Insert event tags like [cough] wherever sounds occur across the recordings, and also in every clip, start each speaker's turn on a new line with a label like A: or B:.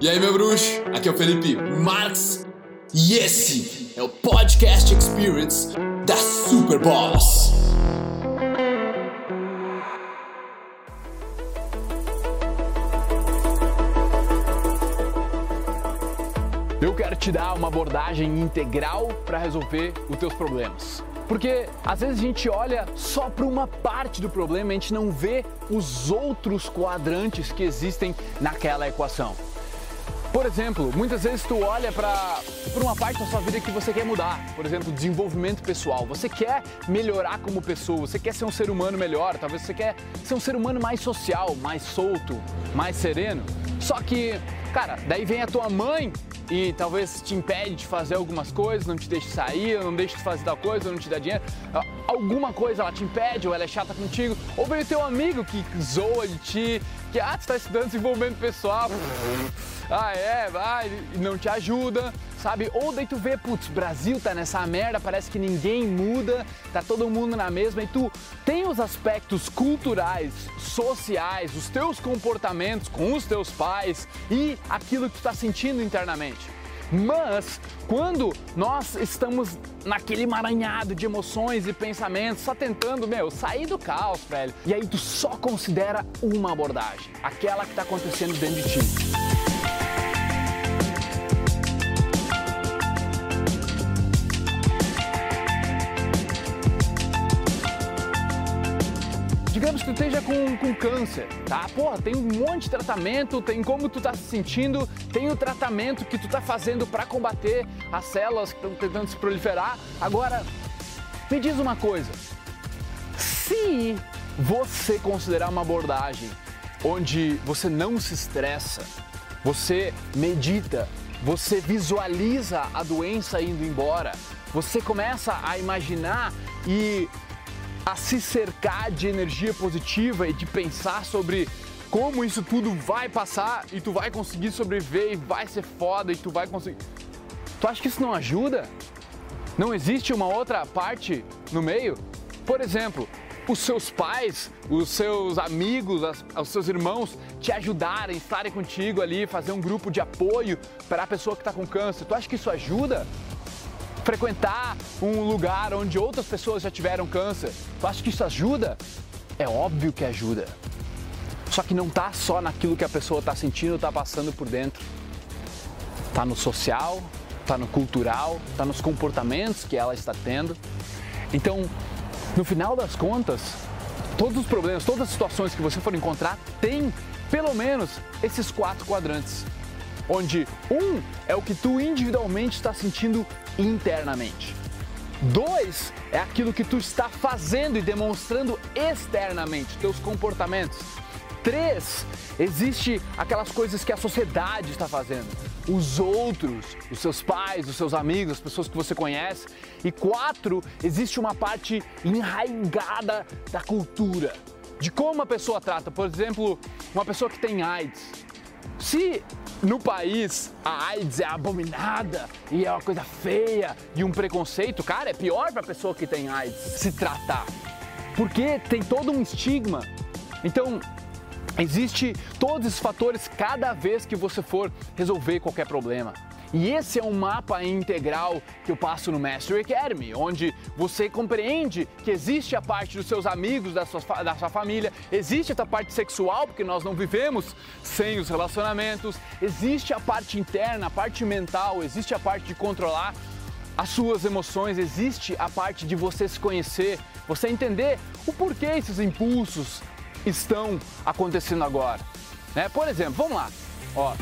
A: E aí, meu bruxo? Aqui é o Felipe Marx e esse é o Podcast Experience da Super Boss.
B: Eu quero te dar uma abordagem integral para resolver os teus problemas. Porque às vezes a gente olha só para uma parte do problema, a gente não vê os outros quadrantes que existem naquela equação. Por exemplo, muitas vezes tu olha para uma parte da sua vida que você quer mudar, por exemplo, desenvolvimento pessoal. Você quer melhorar como pessoa, você quer ser um ser humano melhor, talvez você quer ser um ser humano mais social, mais solto, mais sereno. Só que, cara, daí vem a tua mãe e talvez te impede de fazer algumas coisas, não te deixe sair, não deixe de fazer tal coisa, não te dá dinheiro. Alguma coisa ela te impede, ou ela é chata contigo, ou vem o teu amigo que zoa de ti, que ah, tu está estudando desenvolvimento pessoal, ah é, vai, e não te ajuda, sabe? Ou daí tu vê, putz, Brasil tá nessa merda, parece que ninguém muda, tá todo mundo na mesma, e tu tem os aspectos culturais, sociais, os teus comportamentos com os teus pais e aquilo que tu tá sentindo internamente. Mas quando nós estamos naquele emaranhado de emoções e pensamentos, só tentando, meu, sair do caos, velho, e aí tu só considera uma abordagem, aquela que está acontecendo dentro de ti. Esteja com, com câncer, tá? Porra, tem um monte de tratamento, tem como tu tá se sentindo, tem o tratamento que tu tá fazendo para combater as células que estão tentando se proliferar. Agora, me diz uma coisa. Se você considerar uma abordagem onde você não se estressa, você medita, você visualiza a doença indo embora, você começa a imaginar e a se cercar de energia positiva e de pensar sobre como isso tudo vai passar e tu vai conseguir sobreviver e vai ser foda e tu vai conseguir. Tu acha que isso não ajuda? Não existe uma outra parte no meio? Por exemplo, os seus pais, os seus amigos, os seus irmãos te ajudarem, estarem contigo ali, fazer um grupo de apoio para a pessoa que está com câncer. Tu acha que isso ajuda? Frequentar um lugar onde outras pessoas já tiveram câncer. Tu acha que isso ajuda? É óbvio que ajuda. Só que não tá só naquilo que a pessoa está sentindo, está passando por dentro. Tá no social, tá no cultural, tá nos comportamentos que ela está tendo. Então, no final das contas, todos os problemas, todas as situações que você for encontrar tem pelo menos esses quatro quadrantes onde um é o que tu individualmente está sentindo internamente. Dois é aquilo que tu está fazendo e demonstrando externamente, teus comportamentos. Três, existe aquelas coisas que a sociedade está fazendo, os outros, os seus pais, os seus amigos, as pessoas que você conhece. E quatro, existe uma parte enraigada da cultura, de como a pessoa trata. Por exemplo, uma pessoa que tem AIDS se no país a AIDS é abominada e é uma coisa feia e um preconceito, cara, é pior para a pessoa que tem AIDS se tratar. Porque tem todo um estigma. Então, existe todos esses fatores cada vez que você for resolver qualquer problema. E esse é um mapa integral que eu passo no Mastery Academy, onde você compreende que existe a parte dos seus amigos, da sua, da sua família, existe a parte sexual, porque nós não vivemos sem os relacionamentos, existe a parte interna, a parte mental, existe a parte de controlar as suas emoções, existe a parte de você se conhecer, você entender o porquê esses impulsos estão acontecendo agora. Né? Por exemplo, vamos lá, ó,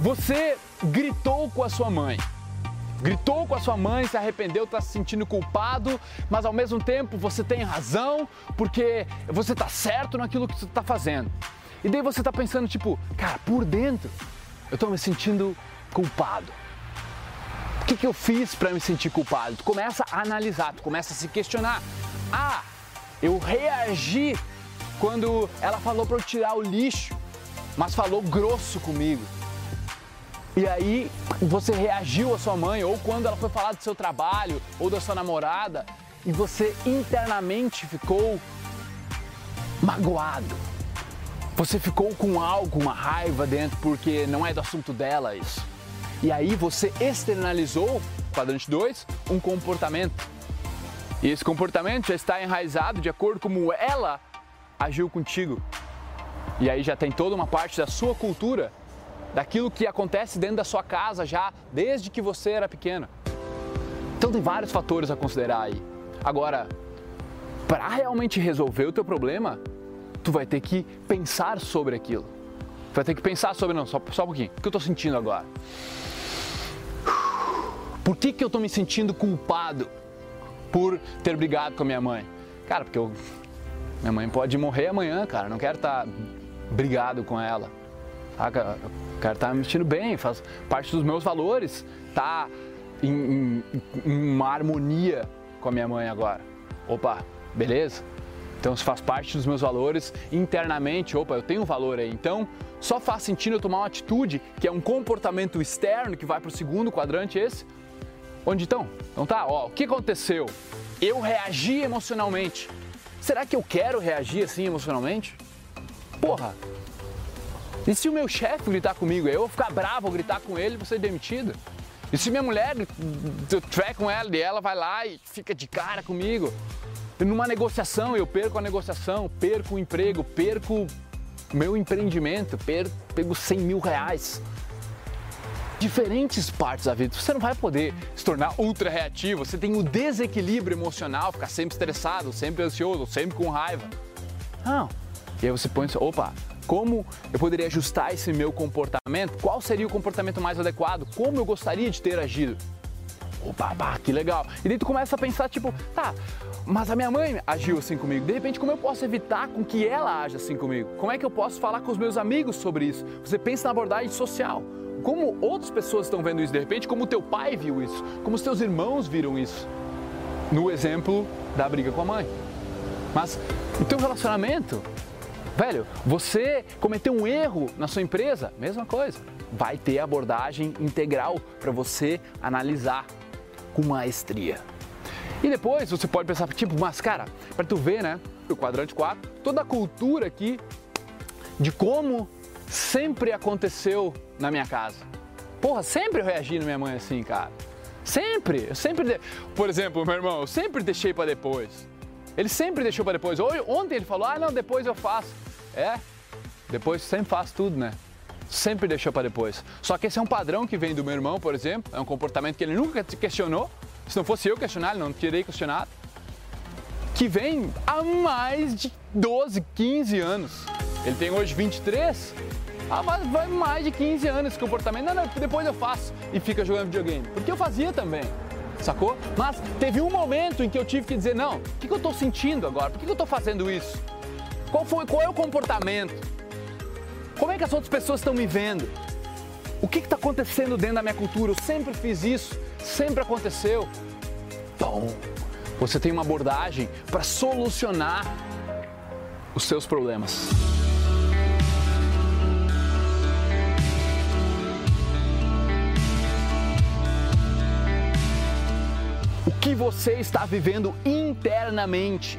B: você gritou com a sua mãe. Gritou com a sua mãe, se arrependeu, está se sentindo culpado, mas ao mesmo tempo você tem razão, porque você está certo naquilo que você está fazendo. E daí você está pensando, tipo, cara, por dentro eu estou me sentindo culpado. O que, que eu fiz para me sentir culpado? Tu começa a analisar, tu começa a se questionar. Ah, eu reagi quando ela falou para eu tirar o lixo, mas falou grosso comigo. E aí você reagiu à sua mãe, ou quando ela foi falar do seu trabalho, ou da sua namorada, e você internamente ficou magoado. Você ficou com algo, uma raiva dentro porque não é do assunto dela isso. E aí você externalizou, quadrante 2, um comportamento. E esse comportamento já está enraizado de acordo com como ela agiu contigo. E aí já tem toda uma parte da sua cultura, daquilo que acontece dentro da sua casa já desde que você era pequena. Então tem vários fatores a considerar aí. Agora, para realmente resolver o teu problema, tu vai ter que pensar sobre aquilo. Tu vai ter que pensar sobre, não, só, só um pouquinho, o que eu estou sentindo agora? Por que, que eu estou me sentindo culpado por ter brigado com a minha mãe? Cara, porque eu, minha mãe pode morrer amanhã, cara, não quero estar tá brigado com ela. Saca? Estar tá me sentindo bem, faz parte dos meus valores, tá em, em, em uma harmonia com a minha mãe agora. Opa, beleza? Então, se faz parte dos meus valores internamente, opa, eu tenho um valor aí. Então, só faz sentido eu tomar uma atitude que é um comportamento externo que vai para o segundo quadrante esse. Onde então? Então tá, ó, o que aconteceu? Eu reagi emocionalmente. Será que eu quero reagir assim emocionalmente? Porra! E se o meu chefe gritar comigo, eu vou ficar bravo, vou gritar com ele e vou ser demitido? E se minha mulher, eu tiver com ela e ela vai lá e fica de cara comigo? numa negociação eu perco a negociação, perco o emprego, perco meu empreendimento, perco, perco 100 mil reais. Diferentes partes da vida. Você não vai poder se tornar ultra reativo, você tem o desequilíbrio emocional, ficar sempre estressado, sempre ansioso, sempre com raiva. Não. E aí você põe, opa, como eu poderia ajustar esse meu comportamento? Qual seria o comportamento mais adequado? Como eu gostaria de ter agido? Opa, pá, que legal. E daí tu começa a pensar, tipo, tá, mas a minha mãe agiu assim comigo. De repente, como eu posso evitar com que ela haja assim comigo? Como é que eu posso falar com os meus amigos sobre isso? Você pensa na abordagem social. Como outras pessoas estão vendo isso de repente, como teu pai viu isso, como os teus irmãos viram isso. No exemplo da briga com a mãe. Mas o teu relacionamento, velho, você cometeu um erro na sua empresa, mesma coisa. Vai ter abordagem integral para você analisar com maestria. E depois você pode pensar, tipo, mas cara, para tu ver, né, o quadrante 4, toda a cultura aqui de como sempre aconteceu na minha casa. Porra, sempre eu reagi na minha mãe assim, cara. Sempre, eu sempre, de... por exemplo, meu irmão, eu sempre deixei para depois. Ele sempre deixou para depois. Ontem ele falou: "Ah, não, depois eu faço". É? Depois sempre faz tudo, né? Sempre deixou para depois. Só que esse é um padrão que vem do meu irmão, por exemplo, é um comportamento que ele nunca questionou, se não fosse eu questionar, ele não teria questionado, que vem há mais de 12, 15 anos. Ele tem hoje 23, ah, mas vai mais de 15 anos esse comportamento. Não, não, depois eu faço e fica jogando videogame. Porque eu fazia também, sacou? Mas teve um momento em que eu tive que dizer, não, o que, que eu estou sentindo agora? Por que, que eu estou fazendo isso? Qual, foi, qual é o comportamento? Como é que as outras pessoas estão me vendo? O que está acontecendo dentro da minha cultura? Eu sempre fiz isso, sempre aconteceu. Bom, você tem uma abordagem para solucionar os seus problemas. O que você está vivendo internamente,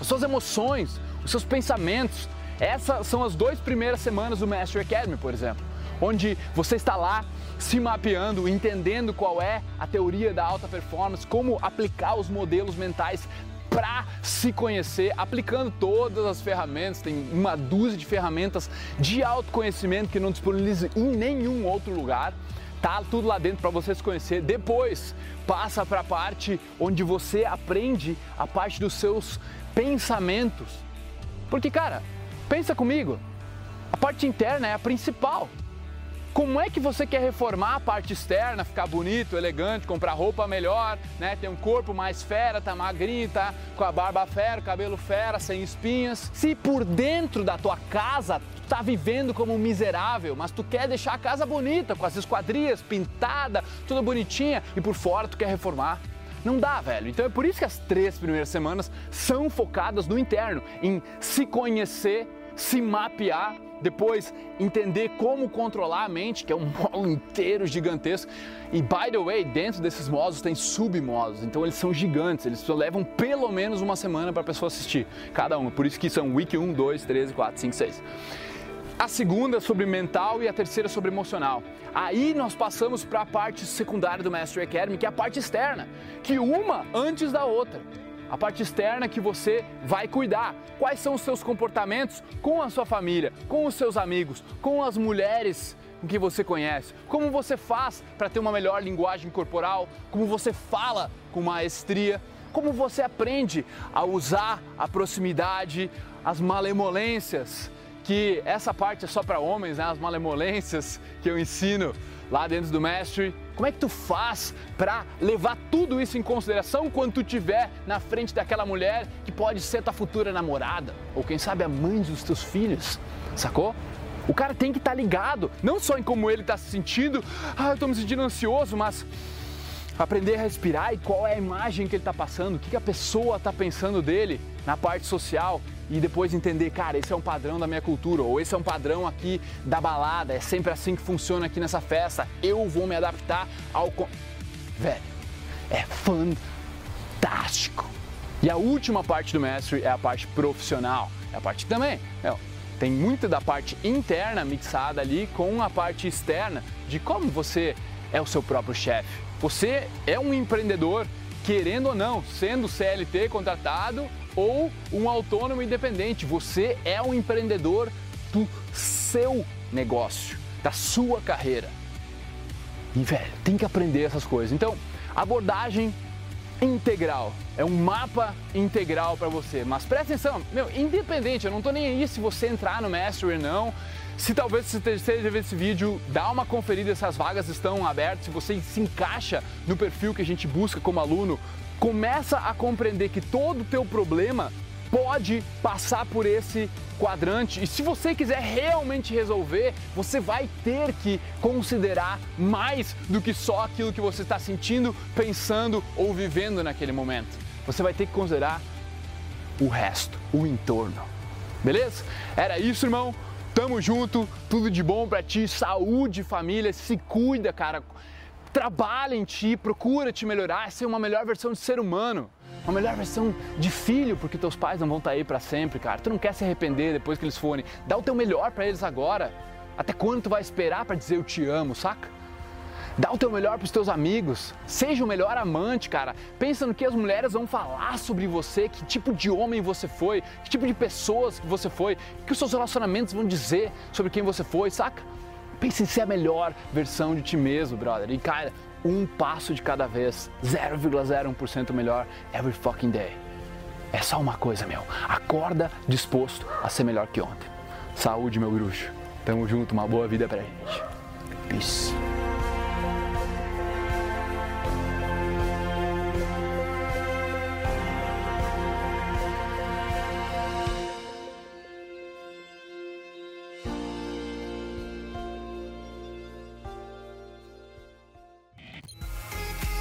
B: as suas emoções, os seus pensamentos. Essas são as duas primeiras semanas do Master Academy, por exemplo onde você está lá se mapeando, entendendo qual é a teoria da alta performance, como aplicar os modelos mentais para se conhecer, aplicando todas as ferramentas, tem uma dúzia de ferramentas de autoconhecimento que não disponibiliza em nenhum outro lugar. Tá tudo lá dentro para você se conhecer. Depois passa para a parte onde você aprende a parte dos seus pensamentos. Porque, cara, pensa comigo, a parte interna é a principal. Como é que você quer reformar a parte externa, ficar bonito, elegante, comprar roupa melhor, né? Ter um corpo mais fera, tá magrinho, tá com a barba fera, cabelo fera, sem espinhas. Se por dentro da tua casa tu tá vivendo como um miserável, mas tu quer deixar a casa bonita, com as esquadrias pintada, tudo bonitinha, e por fora tu quer reformar. Não dá, velho. Então é por isso que as três primeiras semanas são focadas no interno, em se conhecer, se mapear depois, entender como controlar a mente, que é um [laughs] módulo inteiro gigantesco. E, by the way, dentro desses módulos tem submódulos, então eles são gigantes, eles levam pelo menos uma semana para a pessoa assistir, cada um. Por isso que são Week 1, 2, 3, 4, 5, 6. A segunda sobre mental e a terceira sobre emocional. Aí nós passamos para a parte secundária do Mastery Academy, que é a parte externa, que uma antes da outra. A parte externa que você vai cuidar. Quais são os seus comportamentos com a sua família, com os seus amigos, com as mulheres que você conhece? Como você faz para ter uma melhor linguagem corporal? Como você fala com maestria? Como você aprende a usar a proximidade, as malemolências que essa parte é só para homens, né? As malemolências que eu ensino lá dentro do mestre. Como é que tu faz para levar tudo isso em consideração quando tu estiver na frente daquela mulher que pode ser tua futura namorada ou quem sabe a mãe dos teus filhos? Sacou? O cara tem que estar tá ligado, não só em como ele está se sentindo, ah, eu estou me sentindo ansioso, mas aprender a respirar e qual é a imagem que ele está passando, o que, que a pessoa está pensando dele na parte social e depois entender, cara, esse é um padrão da minha cultura, ou esse é um padrão aqui da balada, é sempre assim que funciona aqui nessa festa, eu vou me adaptar ao. Velho, é fantástico! E a última parte do mestre é a parte profissional, é a parte também, tem muito da parte interna mixada ali com a parte externa de como você é o seu próprio chefe. Você é um empreendedor, querendo ou não, sendo CLT contratado ou um autônomo independente. Você é um empreendedor do seu negócio, da sua carreira. E, velho, tem que aprender essas coisas. Então, abordagem integral. É um mapa integral para você. Mas presta atenção, meu, independente, eu não tô nem aí se você entrar no Mastery ou não. Se talvez você esteja vendo esse vídeo, dá uma conferida se as vagas estão abertas, se você se encaixa no perfil que a gente busca como aluno começa a compreender que todo o teu problema pode passar por esse quadrante. E se você quiser realmente resolver, você vai ter que considerar mais do que só aquilo que você está sentindo, pensando ou vivendo naquele momento. Você vai ter que considerar o resto, o entorno. Beleza? Era isso, irmão. Tamo junto, tudo de bom para ti, saúde, família, se cuida, cara trabalha em ti, procura te melhorar, ser uma melhor versão de ser humano, uma melhor versão de filho, porque teus pais não vão estar tá aí para sempre, cara. Tu não quer se arrepender depois que eles forem. Dá o teu melhor para eles agora. Até quando tu vai esperar para dizer eu te amo, saca? Dá o teu melhor para os teus amigos. Seja o melhor amante, cara. Pensa no que as mulheres vão falar sobre você, que tipo de homem você foi, que tipo de pessoas você foi, que os seus relacionamentos vão dizer sobre quem você foi, saca? Pense em ser a melhor versão de ti mesmo, brother. E cara, um passo de cada vez, 0,01% melhor every fucking day. É só uma coisa, meu. Acorda disposto a ser melhor que ontem. Saúde, meu bruxo. Tamo junto, uma boa vida pra gente. Peace.